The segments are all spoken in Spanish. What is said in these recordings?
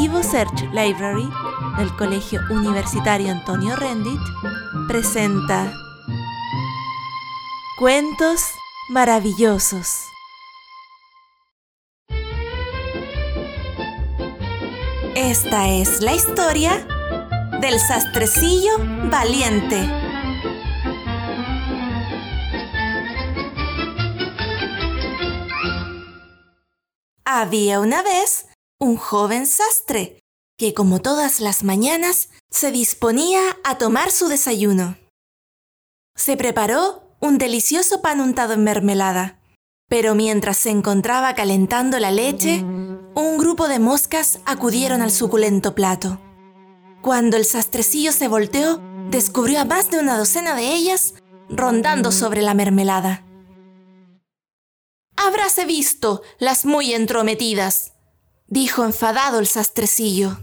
Evo Search Library del Colegio Universitario Antonio Rendit presenta Cuentos maravillosos. Esta es la historia del sastrecillo valiente. Había una vez un joven sastre que como todas las mañanas se disponía a tomar su desayuno. Se preparó un delicioso pan untado en mermelada, pero mientras se encontraba calentando la leche, un grupo de moscas acudieron al suculento plato. Cuando el sastrecillo se volteó, descubrió a más de una docena de ellas rondando sobre la mermelada. Habráse visto las muy entrometidas, dijo enfadado el sastrecillo.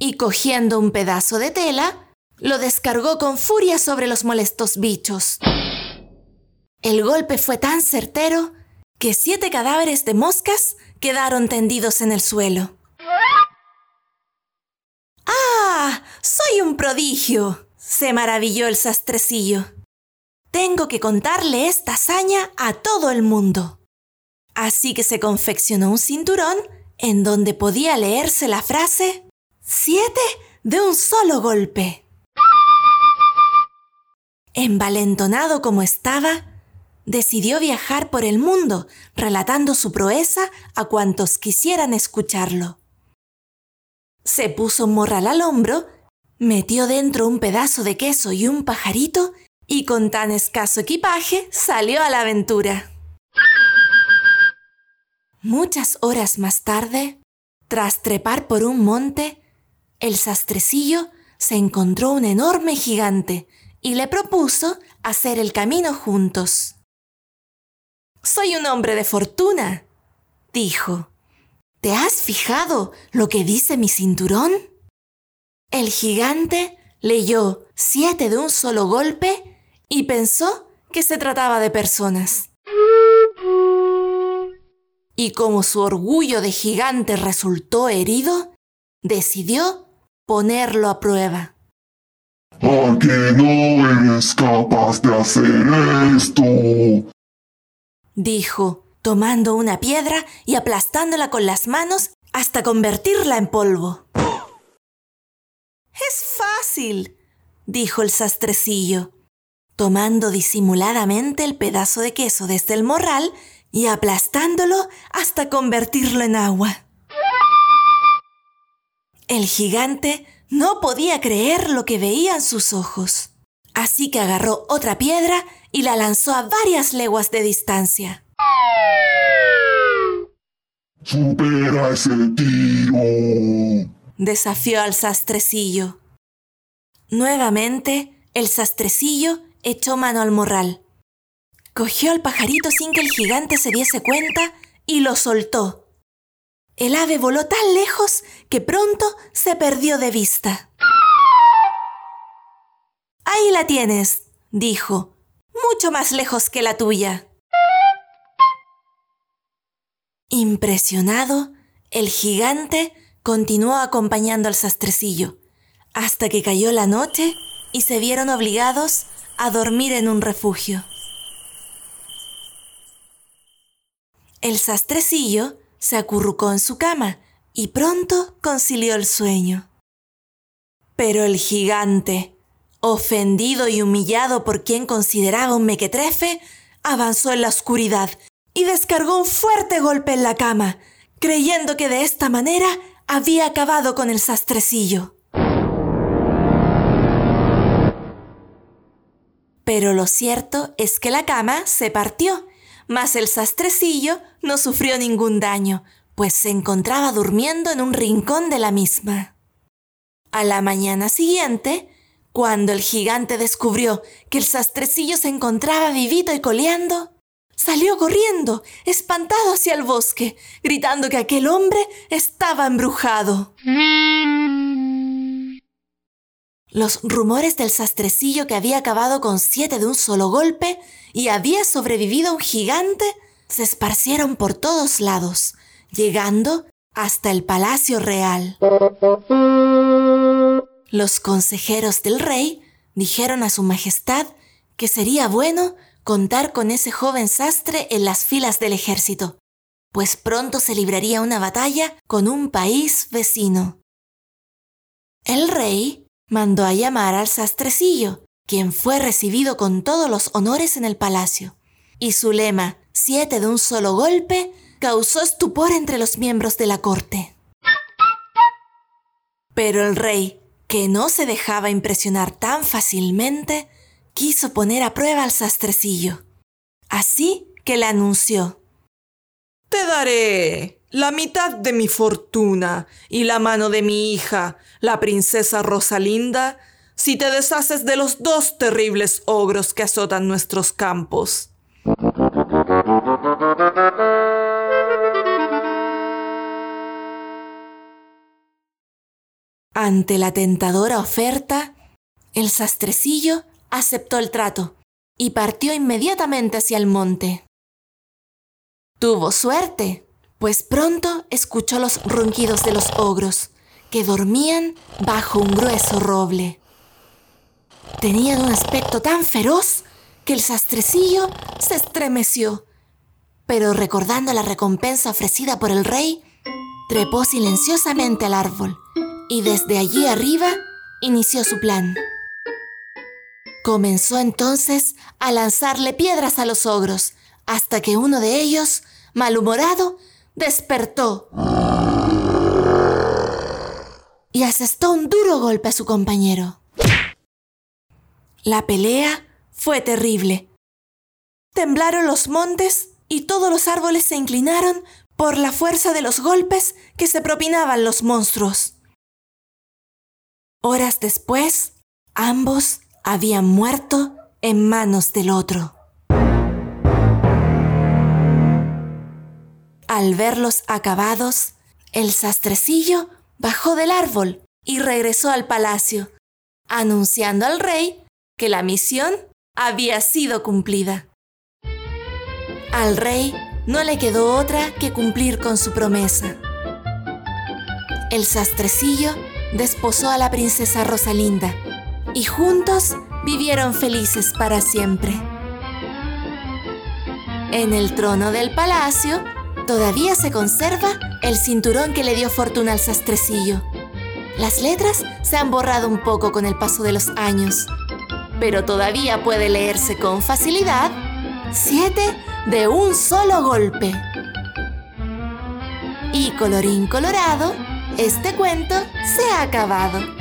Y cogiendo un pedazo de tela, lo descargó con furia sobre los molestos bichos. El golpe fue tan certero que siete cadáveres de moscas quedaron tendidos en el suelo. ¡Ah! ¡Soy un prodigio! se maravilló el sastrecillo. Tengo que contarle esta hazaña a todo el mundo. Así que se confeccionó un cinturón en donde podía leerse la frase Siete de un solo golpe. Envalentonado como estaba, decidió viajar por el mundo relatando su proeza a cuantos quisieran escucharlo. Se puso un morral al hombro, metió dentro un pedazo de queso y un pajarito y con tan escaso equipaje salió a la aventura. Muchas horas más tarde, tras trepar por un monte, el sastrecillo se encontró un enorme gigante y le propuso hacer el camino juntos. Soy un hombre de fortuna, dijo. ¿Te has fijado lo que dice mi cinturón? El gigante leyó siete de un solo golpe y pensó que se trataba de personas. Y como su orgullo de gigante resultó herido, decidió ponerlo a prueba. ¿A que no eres capaz de hacer esto? dijo, tomando una piedra y aplastándola con las manos hasta convertirla en polvo. Es fácil, dijo el sastrecillo, tomando disimuladamente el pedazo de queso desde el morral y aplastándolo hasta convertirlo en agua. El gigante no podía creer lo que veían sus ojos, así que agarró otra piedra y la lanzó a varias leguas de distancia. ¡Supera ese tiro! Desafió al sastrecillo. Nuevamente, el sastrecillo echó mano al morral. Cogió al pajarito sin que el gigante se diese cuenta y lo soltó. El ave voló tan lejos que pronto se perdió de vista. Ahí la tienes, dijo, mucho más lejos que la tuya. Impresionado, el gigante continuó acompañando al sastrecillo, hasta que cayó la noche y se vieron obligados a dormir en un refugio. El sastrecillo se acurrucó en su cama y pronto concilió el sueño. Pero el gigante, ofendido y humillado por quien consideraba un mequetrefe, avanzó en la oscuridad y descargó un fuerte golpe en la cama, creyendo que de esta manera había acabado con el sastrecillo. Pero lo cierto es que la cama se partió, mas el sastrecillo no sufrió ningún daño, pues se encontraba durmiendo en un rincón de la misma. A la mañana siguiente, cuando el gigante descubrió que el sastrecillo se encontraba vivito y coleando, salió corriendo, espantado hacia el bosque, gritando que aquel hombre estaba embrujado. Los rumores del sastrecillo que había acabado con siete de un solo golpe y había sobrevivido un gigante se esparcieron por todos lados, llegando hasta el palacio real. Los consejeros del rey dijeron a su majestad que sería bueno contar con ese joven sastre en las filas del ejército, pues pronto se libraría una batalla con un país vecino. El rey mandó a llamar al sastrecillo, quien fue recibido con todos los honores en el palacio, y su lema, siete de un solo golpe, causó estupor entre los miembros de la corte. Pero el rey, que no se dejaba impresionar tan fácilmente, quiso poner a prueba al sastrecillo. Así que le anunció. Te daré la mitad de mi fortuna y la mano de mi hija, la princesa Rosalinda, si te deshaces de los dos terribles ogros que azotan nuestros campos. Ante la tentadora oferta, el sastrecillo aceptó el trato y partió inmediatamente hacia el monte. Tuvo suerte, pues pronto escuchó los ronquidos de los ogros, que dormían bajo un grueso roble. Tenían un aspecto tan feroz que el sastrecillo se estremeció, pero recordando la recompensa ofrecida por el rey, trepó silenciosamente al árbol y desde allí arriba inició su plan. Comenzó entonces a lanzarle piedras a los ogros, hasta que uno de ellos, malhumorado, despertó y asestó un duro golpe a su compañero. La pelea fue terrible. Temblaron los montes y todos los árboles se inclinaron por la fuerza de los golpes que se propinaban los monstruos. Horas después, ambos habían muerto en manos del otro. Al verlos acabados, el sastrecillo bajó del árbol y regresó al palacio, anunciando al rey que la misión había sido cumplida. Al rey no le quedó otra que cumplir con su promesa. El sastrecillo desposó a la princesa Rosalinda y juntos vivieron felices para siempre. En el trono del palacio todavía se conserva el cinturón que le dio fortuna al sastrecillo. Las letras se han borrado un poco con el paso de los años, pero todavía puede leerse con facilidad siete de un solo golpe. Y colorín colorado, este cuento se ha acabado.